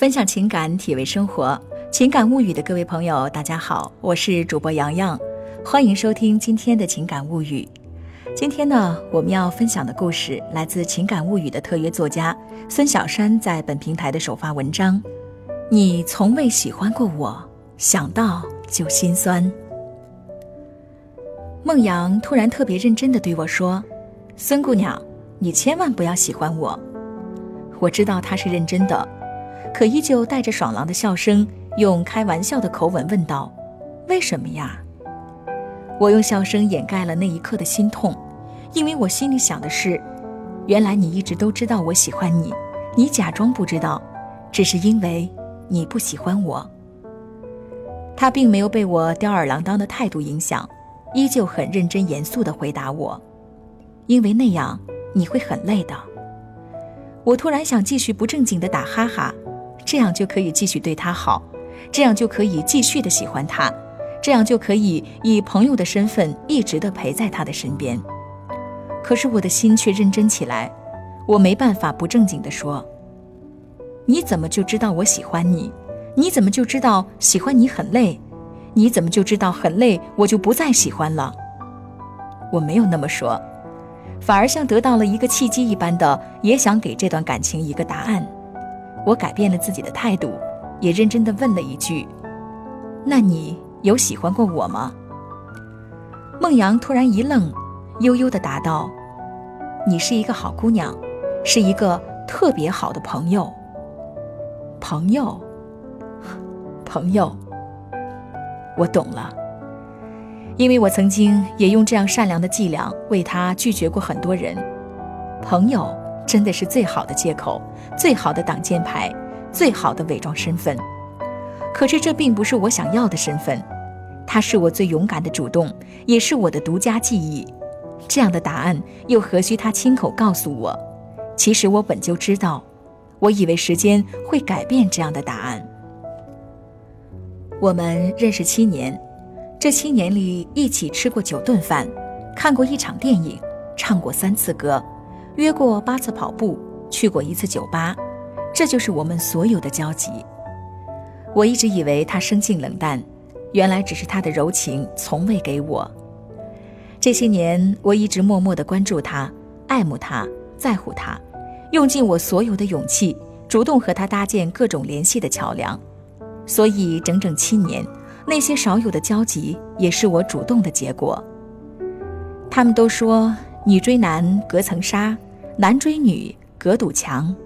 分享情感，体味生活，情感物语的各位朋友，大家好，我是主播洋洋，欢迎收听今天的情感物语。今天呢，我们要分享的故事来自情感物语的特约作家孙小山在本平台的首发文章。你从未喜欢过我，想到就心酸。孟阳突然特别认真的对我说：“孙姑娘，你千万不要喜欢我。”我知道他是认真的。可依旧带着爽朗的笑声，用开玩笑的口吻问道：“为什么呀？”我用笑声掩盖了那一刻的心痛，因为我心里想的是：原来你一直都知道我喜欢你，你假装不知道，只是因为你不喜欢我。他并没有被我吊儿郎当的态度影响，依旧很认真严肃地回答我：“因为那样你会很累的。”我突然想继续不正经地打哈哈。这样就可以继续对他好，这样就可以继续的喜欢他，这样就可以以朋友的身份一直的陪在他的身边。可是我的心却认真起来，我没办法不正经的说：“你怎么就知道我喜欢你？你怎么就知道喜欢你很累？你怎么就知道很累我就不再喜欢了？”我没有那么说，反而像得到了一个契机一般的，也想给这段感情一个答案。我改变了自己的态度，也认真的问了一句：“那你有喜欢过我吗？”孟阳突然一愣，悠悠的答道：“你是一个好姑娘，是一个特别好的朋友。朋友，朋友，我懂了，因为我曾经也用这样善良的伎俩为他拒绝过很多人。朋友。”真的是最好的借口，最好的挡箭牌，最好的伪装身份。可是这并不是我想要的身份，它是我最勇敢的主动，也是我的独家记忆。这样的答案又何须他亲口告诉我？其实我本就知道，我以为时间会改变这样的答案。我们认识七年，这七年里一起吃过九顿饭，看过一场电影，唱过三次歌。约过八次跑步，去过一次酒吧，这就是我们所有的交集。我一直以为他生性冷淡，原来只是他的柔情从未给我。这些年，我一直默默的关注他，爱慕他，在乎他，用尽我所有的勇气，主动和他搭建各种联系的桥梁。所以，整整七年，那些少有的交集，也是我主动的结果。他们都说。女追男隔层纱，男追女隔堵墙，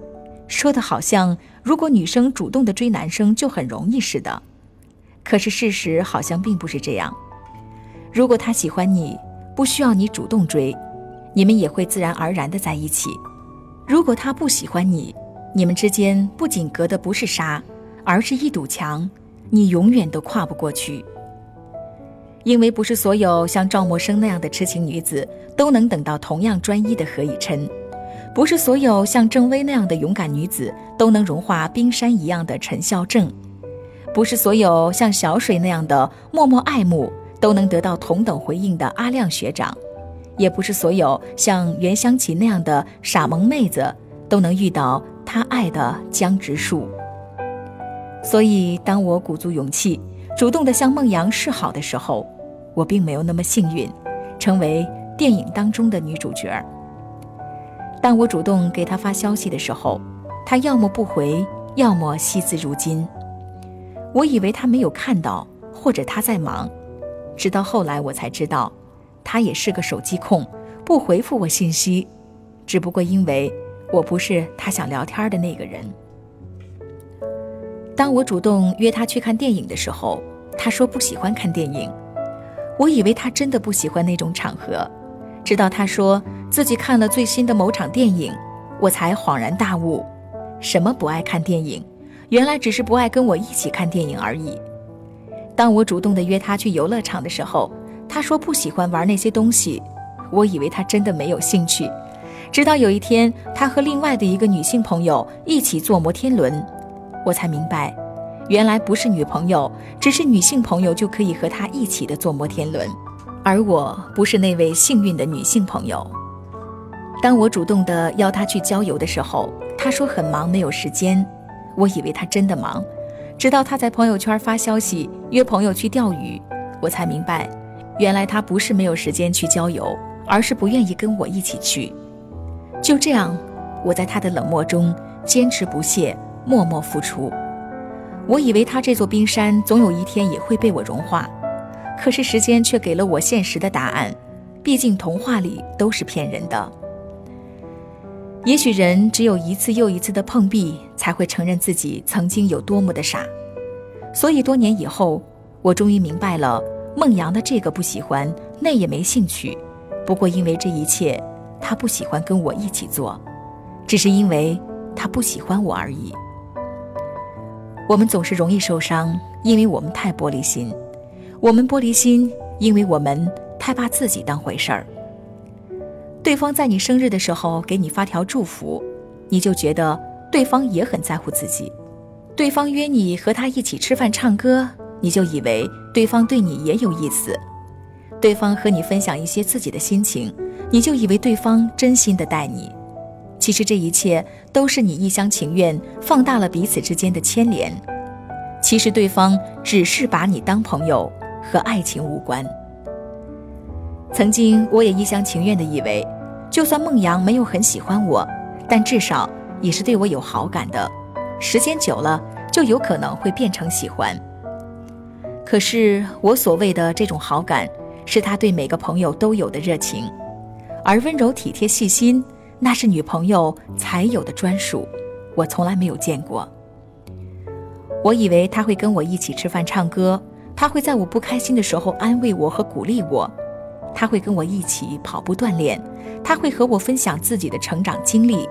说的好像如果女生主动的追男生就很容易似的，可是事实好像并不是这样。如果他喜欢你，不需要你主动追，你们也会自然而然的在一起；如果他不喜欢你，你们之间不仅隔的不是纱，而是一堵墙，你永远都跨不过去。因为不是所有像赵默笙那样的痴情女子都能等到同样专一的何以琛，不是所有像郑薇那样的勇敢女子都能融化冰山一样的陈孝正，不是所有像小水那样的默默爱慕都能得到同等回应的阿亮学长，也不是所有像袁湘琴那样的傻萌妹子都能遇到他爱的江直树。所以，当我鼓足勇气，主动的向孟阳示好的时候。我并没有那么幸运，成为电影当中的女主角。当我主动给他发消息的时候，他要么不回，要么惜字如金。我以为他没有看到，或者他在忙。直到后来我才知道，他也是个手机控，不回复我信息，只不过因为我不是他想聊天的那个人。当我主动约他去看电影的时候，他说不喜欢看电影。我以为他真的不喜欢那种场合，直到他说自己看了最新的某场电影，我才恍然大悟：什么不爱看电影，原来只是不爱跟我一起看电影而已。当我主动的约他去游乐场的时候，他说不喜欢玩那些东西，我以为他真的没有兴趣。直到有一天，他和另外的一个女性朋友一起坐摩天轮，我才明白。原来不是女朋友，只是女性朋友就可以和他一起的坐摩天轮，而我不是那位幸运的女性朋友。当我主动的邀他去郊游的时候，他说很忙没有时间。我以为他真的忙，直到他在朋友圈发消息约朋友去钓鱼，我才明白，原来他不是没有时间去郊游，而是不愿意跟我一起去。就这样，我在他的冷漠中坚持不懈，默默付出。我以为他这座冰山总有一天也会被我融化，可是时间却给了我现实的答案。毕竟童话里都是骗人的。也许人只有一次又一次的碰壁，才会承认自己曾经有多么的傻。所以多年以后，我终于明白了，孟阳的这个不喜欢，那也没兴趣。不过因为这一切，他不喜欢跟我一起做，只是因为他不喜欢我而已。我们总是容易受伤，因为我们太玻璃心。我们玻璃心，因为我们太把自己当回事儿。对方在你生日的时候给你发条祝福，你就觉得对方也很在乎自己；对方约你和他一起吃饭唱歌，你就以为对方对你也有意思；对方和你分享一些自己的心情，你就以为对方真心的待你。其实这一切都是你一厢情愿放大了彼此之间的牵连。其实对方只是把你当朋友，和爱情无关。曾经我也一厢情愿的以为。就算孟阳没有很喜欢我，但至少也是对我有好感的。时间久了，就有可能会变成喜欢。可是我所谓的这种好感，是他对每个朋友都有的热情，而温柔体贴细心，那是女朋友才有的专属，我从来没有见过。我以为他会跟我一起吃饭唱歌，他会在我不开心的时候安慰我和鼓励我。他会跟我一起跑步锻炼，他会和我分享自己的成长经历，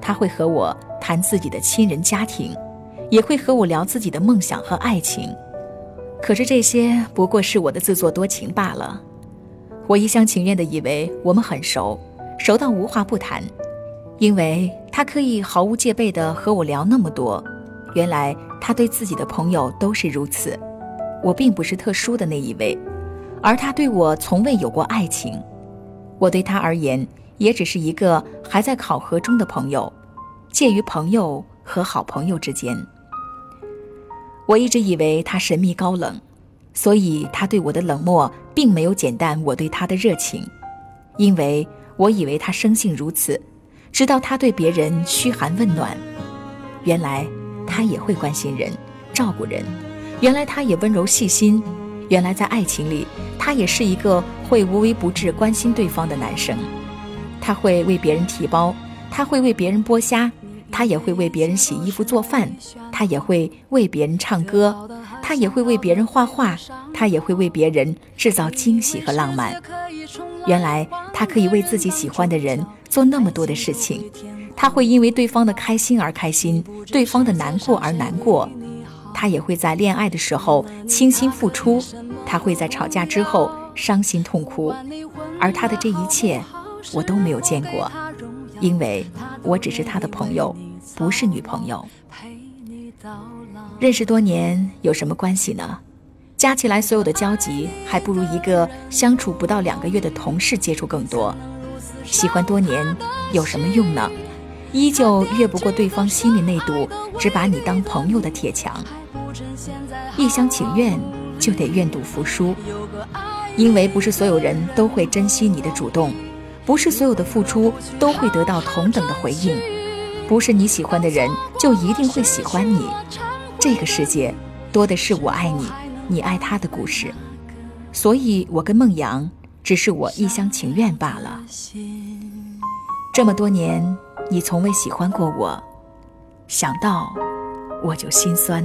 他会和我谈自己的亲人家庭，也会和我聊自己的梦想和爱情。可是这些不过是我的自作多情罢了。我一厢情愿地以为我们很熟，熟到无话不谈，因为他可以毫无戒备地和我聊那么多。原来他对自己的朋友都是如此，我并不是特殊的那一位。而他对我从未有过爱情，我对他而言也只是一个还在考核中的朋友，介于朋友和好朋友之间。我一直以为他神秘高冷，所以他对我的冷漠并没有减淡我对他的热情，因为我以为他生性如此，直到他对别人嘘寒问暖，原来他也会关心人、照顾人，原来他也温柔细心。原来在爱情里，他也是一个会无微不至关心对方的男生。他会为别人提包，他会为别人剥虾，他也会为别人洗衣服做饭，他也会为别人唱歌，他也会为别人画画，他也会为别人制造惊喜和浪漫。原来他可以为自己喜欢的人做那么多的事情，他会因为对方的开心而开心，对方的难过而难过。他也会在恋爱的时候倾心付出，他会在吵架之后伤心痛哭，而他的这一切我都没有见过，因为我只是他的朋友，不是女朋友。认识多年有什么关系呢？加起来所有的交集，还不如一个相处不到两个月的同事接触更多。喜欢多年有什么用呢？依旧越不过对方心里那堵只把你当朋友的铁墙。一厢情愿就得愿赌服输，因为不是所有人都会珍惜你的主动，不是所有的付出都会得到同等的回应，不是你喜欢的人就一定会喜欢你。这个世界多的是我爱你，你爱他的故事，所以我跟孟阳只是我一厢情愿罢了。这么多年，你从未喜欢过我，想到我就心酸。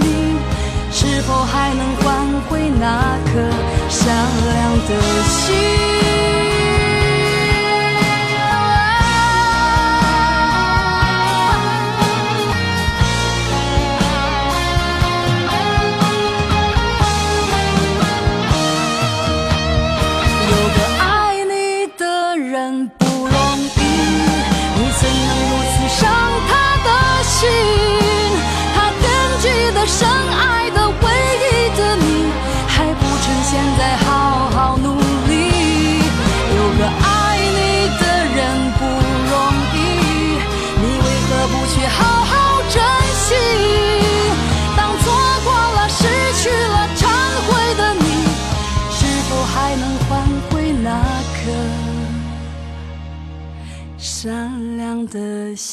是否还能换回那颗善良的心？的心？